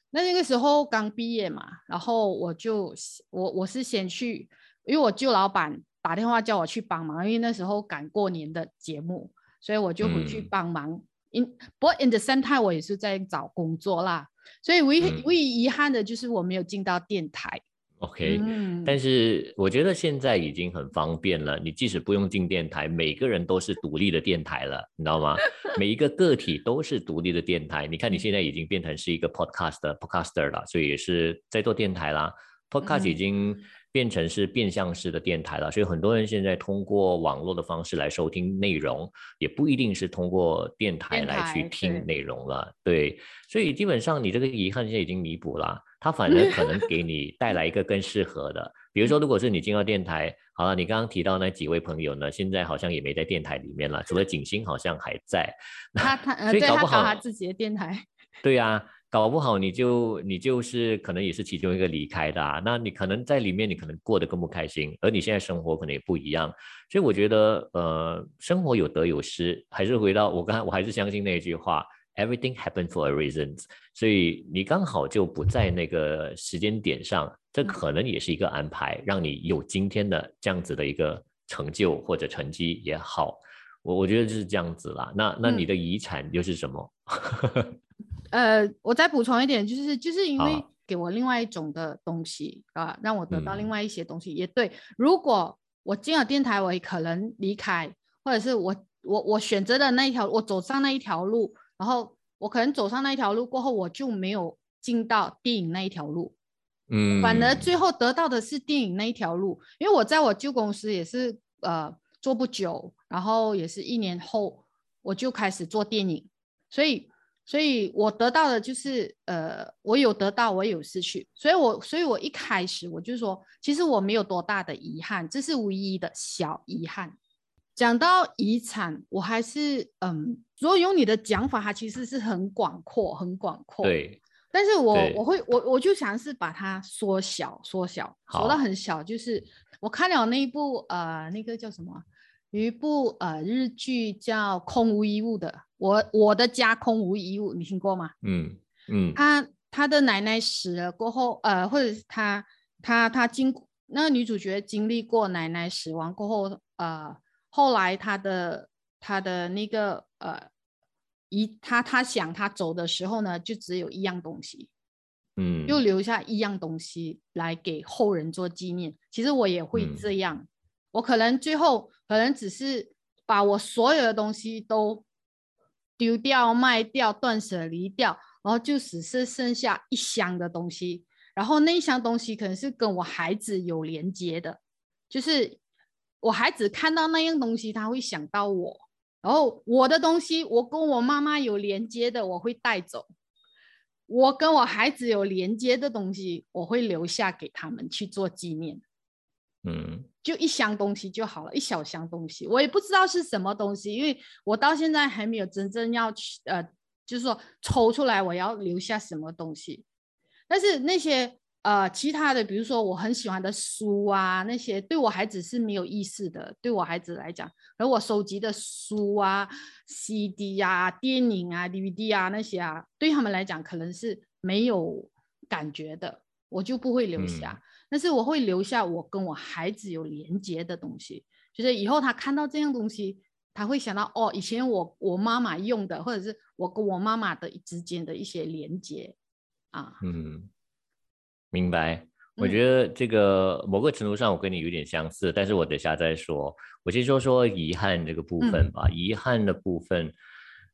S2: 那那个时候刚毕业嘛，然后我就我我是先去，因为我旧老板打电话叫我去帮忙，因为那时候赶过年的节目，所以我就回去
S1: 嗯
S2: 帮忙。in 不过 in the same time 我也是在找工作啦，所以唯一、
S1: 嗯
S2: 唯一遗憾的就是我没有进到电台。
S1: OK，、
S2: 嗯，
S1: 但是我觉得现在已经很方便了，你即使不用进电台，每个人都是独立的电台了，你知道吗？每一个个体都是独立的电台。你看你现在已经变成是一个 podcast 的 podcaster 了，所以也是在做电台啦。Podcast 已
S2: 嗯
S1: 经变成是变相式的电台了，所以很多人现在通过网络的方式来收听内容，也不一定是通过电台来去听内容了。对，所以基本上你这个遗憾现在已经弥补了，它反而可能给你带来一个更适合的。比如说，如果是你进到电台，好了，你刚刚提到那几位朋友呢，现在好像也没在电台里面了，除了景星好像还在。
S2: 他他
S1: 所以搞不好
S2: 他自己的电台。
S1: 对呀、搞不好你就你就是可能也是其中一个离开的、啊，那你可能在里面你可能过得更不开心，而你现在生活可能也不一样，所以我觉得呃，生活有得有失，还是回到我刚才我还是相信那一句话，everything happened for a reason，所以你刚好就不在那个时间点上，这
S2: 嗯
S1: 可能也是一个安排，让你有今天的这样子的一个成就或者成绩也好。我我觉得就是这样子啦。那那你
S2: 嗯
S1: 的遗产又是什么？
S2: 呃，我再补充一点，就是就是因为给我另外一种的东西啊、让我得到另
S1: 嗯
S2: 外一些东西，也对。如果我进了电台，我也可能离开，或者是我我我选择的那一条，我走上那一条路，然后我可能走上那一条路过后，我就没有进到电影那一条路，
S1: 嗯，
S2: 反而最后得到的是电影那一条路，因为我在我旧公司也是呃做不久，然后也是一年后我就开始做电影，所以所以我得到的就是呃我有得到，我也有失去，所以我所以我一开始我就说，其实我没有多大的遗憾，这是唯一的小遗憾。讲到遗产，我还是嗯，如果用你的讲法，它其实是很广阔，很广阔。
S1: 对，
S2: 但是我我会我我就想是把它缩小缩小，缩到很小。就是我看了那一部呃那个叫什么啊，有一部呃日剧叫《空无一物》的，我我的家空无一物，你听过吗？
S1: 嗯嗯
S2: 他他的奶奶死了过后，呃，或者是他他他经那个女主角经历过奶奶死亡过后，呃，后来他的他的那个呃一他他想他走的时候呢，就只有一样东西，
S1: 嗯，
S2: 又留下一样东西来给后人做纪念。其实我也会
S1: 嗯
S2: 这样，我可能最后可能只是把我所有的东西都丢掉、卖掉、断舍离掉，然后就只是剩下一箱的东西。然后那一箱东西可能是跟我孩子有连接的，就是我孩子看到那样东西，他会想到我。然后我的东西，我跟我妈妈有连接的，我会带走。我跟我孩子有连接的东西，我会留下给他们去做纪念。
S1: 嗯
S2: 就一箱东西就好了，一小箱东西，我也不知道是什么东西，因为我到现在还没有真正要去呃，就是说抽出来我要留下什么东西。但是那些呃其他的，比如说我很喜欢的书啊，那些对我孩子是没有意思的，对我孩子来讲，而我收集的书啊、CD 啊、电影啊、DVD 啊那些啊，对他们来讲可能是没有感觉的，我就不会留下。
S1: 嗯
S2: 但是我会留下我跟我孩子有连接的东西，就是以后他看到这样东西，他会想到哦，以前我我妈妈用的，或者是我跟我妈妈的之间的一些连接啊。
S1: 嗯，明白。我
S2: 嗯
S1: 觉得这个某个程度上我跟你有点相似，但是我等下再说。我先说说遗憾这个部分
S2: 嗯
S1: 吧。遗憾的部分，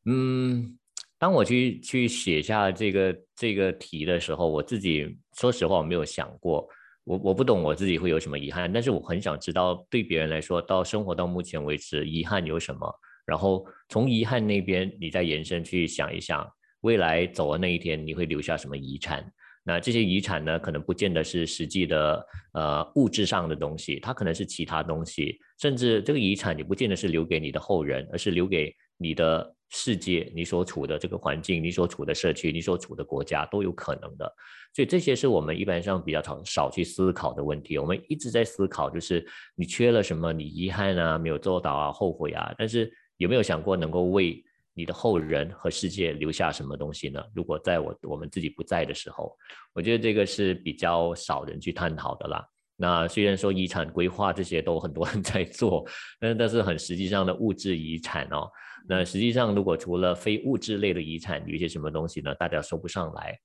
S1: 嗯，当我去去写下这个这个题的时候，我自己说实话我没有想过，我我不懂我自己会有什么遗憾，但是我很想知道对别人来说，到生活到目前为止，遗憾有什么？然后从遗憾那边，你再延伸去想一想，未来走的那一天，你会留下什么遗产？那这些遗产呢，可能不见得是实际的呃物质上的东西，它可能是其他东西，甚至这个遗产也不见得是留给你的后人，而是留给你的世界、你所处的这个环境、你所处的社区、你所处的国家都有可能的。所以这些是我们一般上比较少少去思考的问题。我们一直在思考，就是你缺了什么，你遗憾啊，没有做到啊，后悔啊。但是有没有想过能够为你的后人和世界留下什么东西呢？如果在我我们自己不在的时候，我觉得这个是比较少人去探讨的啦。那虽然说遗产规划这些都很多人 在做，但但是很实际上的物质遗产哦，那实际上如果除了非物质类的遗产，有一些什么东西呢？大家说不上来。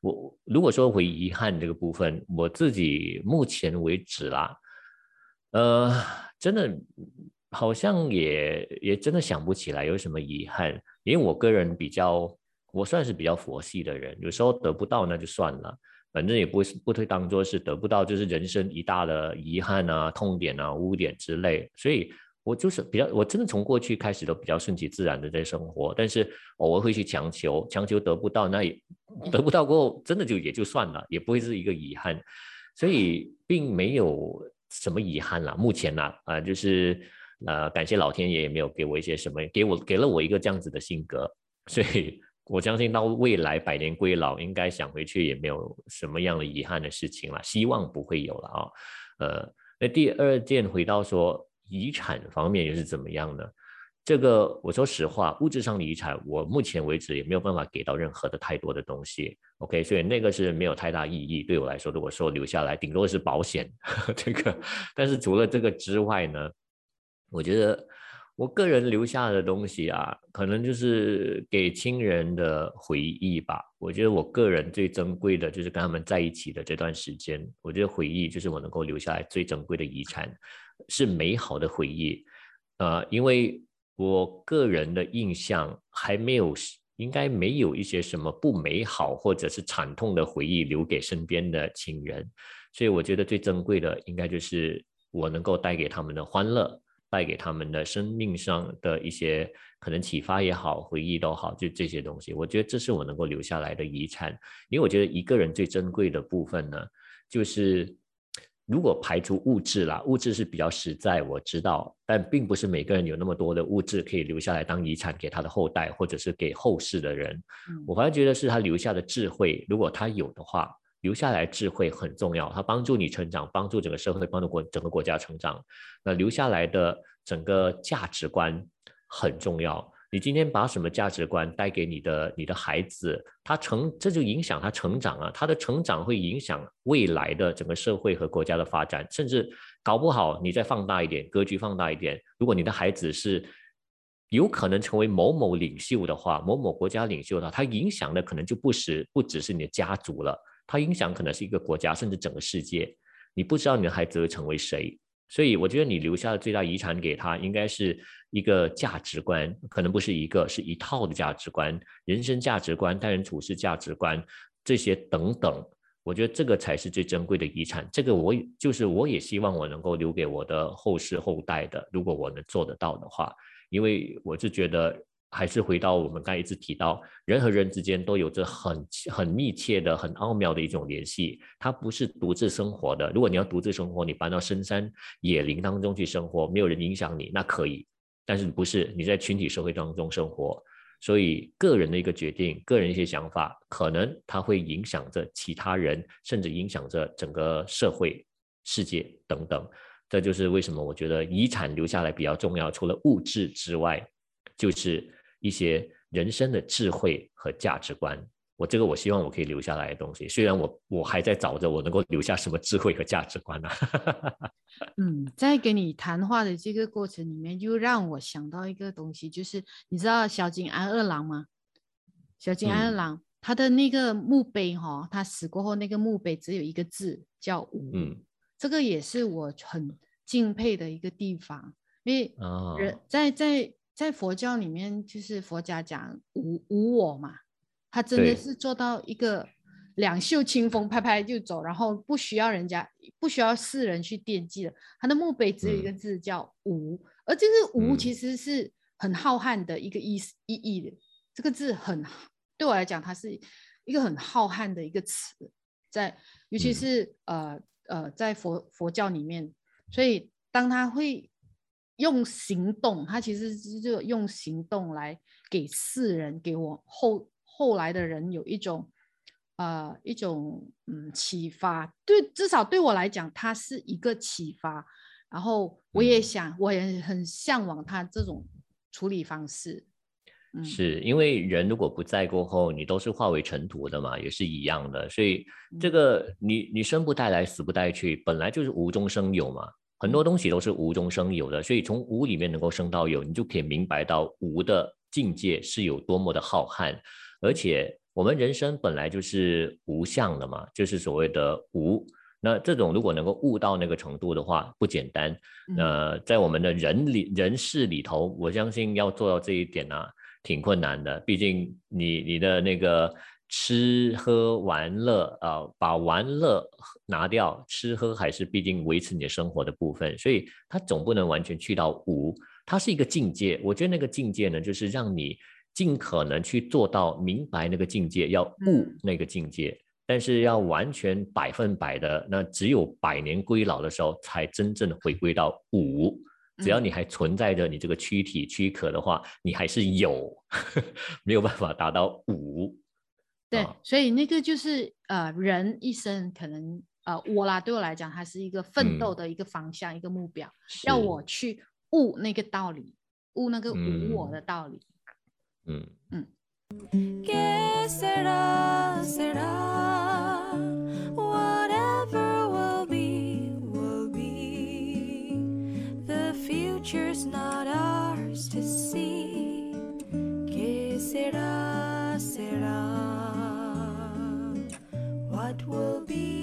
S1: 我如果说回遗憾这个部分，我自己目前为止啦，呃，真的好像也也真的想不起来有什么遗憾，因为我个人比较，我算是比较佛系的人，有时候得不到那就算了。反正也不会不会当做是得不到，就是人生一大的遗憾啊、痛点啊、污点之类。所以我就是比较，我真的从过去开始都比较顺其自然的在生活，但是偶尔会去强求，强求得不到，那也得不到过后，真的就也就算了，也不会是一个遗憾。所以并没有什么遗憾啦。目前呢，啊，就是呃，感谢老天爷也没有给我一些什么，给我给了我一个这样子的性格，所以。我相信到未来百年归老，应该想回去也没有什么样的遗憾的事情了，希望不会有了啊。呃，那第二件回到说遗产方面又是怎么样呢？这个我说实话，物质上的遗产，我目前为止也没有办法给到任何的太多的东西。OK，所以那个是没有太大意义对我来说。如果说留下来，顶多是保险 这个。但是除了这个之外呢，我觉得。我个人留下的东西啊，可能就是给亲人的回忆吧。我觉得我个人最珍贵的就是跟他们在一起的这段时间。我觉得回忆就是我能够留下来最珍贵的遗产，是美好的回忆。呃，因为我个人的印象还没有，应该没有一些什么不美好或者是惨痛的回忆留给身边的亲人，所以我觉得最珍贵的应该就是我能够带给他们的欢乐。带给他们的生命上的一些可能启发也好，回忆都好，就这些东西，我觉得这是我能够留下来的遗产。因为我觉得一个人最珍贵的部分呢，就是如果排除物质啦，物质是比较实在，我知道，但并不是每个人有那么多的物质可以留下来当遗产给他的后代，或者是给后世的人。我反而觉得是他留下的智慧，如果他有的话。留下来智慧很重要，它帮助你成长，帮助整个社会，帮助国整个国家成长。那留下来的整个价值观很重要。你今天把什么价值观带给你的你的孩子，他成这就影响他成长啊。他的成长会影响未来的整个社会和国家的发展，甚至搞不好你再放大一点格局，放大一点。如果你的孩子是有可能成为某某领袖的话，某某国家领袖的话，他影响的可能就不是不只是你的家族了。它影响可能是一个国家，甚至整个世界。你不知道你的孩子会成为谁，所以我觉得你留下的最大遗产给他，应该是一个价值观，可能不是一个，是一套的价值观，人生价值观、待人处事价值观这些等等。我觉得这个才是最珍贵的遗产。这个我就是我也希望我能够留给我的后世后代的，如果我能做得到的话，因为我是觉得。还是回到我们刚才一直提到，人和人之间都有着很很密切的、很奥妙的一种联系。它不是独自生活的。如果你要独自生活，你搬到深山野林当中去生活，没有人影响你，那可以。但是不是你在群体社会当中生活，所以个人的一个决定、个人一些想法，可能它会影响着其他人，甚至影响着整个社会、世界等等。这就是为什么我觉得遗产留下来比较重要。除了物质之外，就是。一些人生的智慧和价值观，我这个我希望我可以留下来的东西。虽然我我还在找着我能够留下什么智慧和价值观呢？
S2: 嗯，在跟你谈话的这个过程里面，又让我想到一个东西，就是你知道小井安二郎吗？小井安二郎他的那个墓碑哈，他死过后那个墓碑只有一个字叫“无”，嗯，这个也是我很敬佩的一个地方，因为人在在。在佛教里面，就是佛家讲无无我嘛，他真的是做到一个两袖清风，拍拍就走，然后不需要人家，不需要世人去惦记的。他的墓碑只有一个字叫无，而这个无其实是很浩瀚的一个意思意义的。这个字很对我来讲，它是一个很浩瀚的一个词，在尤其是呃呃在佛佛教里面，所以当他会。用行动，他其实是就用行动来给世人，给我后后来的人有一种，呃，一种嗯启发。对，至少对我来讲，它是一个启发。然后我也想，我也很向往他这种处理方式。嗯
S1: 是因为人如果不在过后，你都是化为尘土的嘛，也是一样的。所以这
S2: 嗯
S1: 个你你生不带来，死不带去，本来就是无中生有嘛。很多东西都是无中生有的，所以从无里面能够生到有，你就可以明白到无的境界是有多么的浩瀚。而且我们人生本来就是无相的嘛，就是所谓的无。那这种如果能够悟到那个程度的话，不简单。
S2: 那
S1: 呃，在我们的人里人世里头，我相信要做到这一点呢、挺困难的。毕竟你你的那个吃喝玩乐啊、呃把玩乐拿掉，吃喝还是毕竟维持你的生活的部分，所以它总不能完全去到无，它是一个境界。我觉得那个境界呢，就是让你尽可能去做到明白那个境界，要悟
S2: 嗯
S1: 那个境界。但是要完全百分百的，那只有百年归老的时候，才真正回归到无。只要
S2: 嗯
S1: 你还存在着你这个躯体躯壳的话，你还是有，没有办法达到无。
S2: 对
S1: 啊，
S2: 所以那个就是呃，人一生可能呃，我啦，对我来讲，它是一个奋斗
S1: 嗯。
S2: 的一个方向，一个目标，要我去悟那个道理，悟那个无我
S1: 嗯。
S2: 的道理。
S1: 嗯。
S4: ¿Qué será? will be.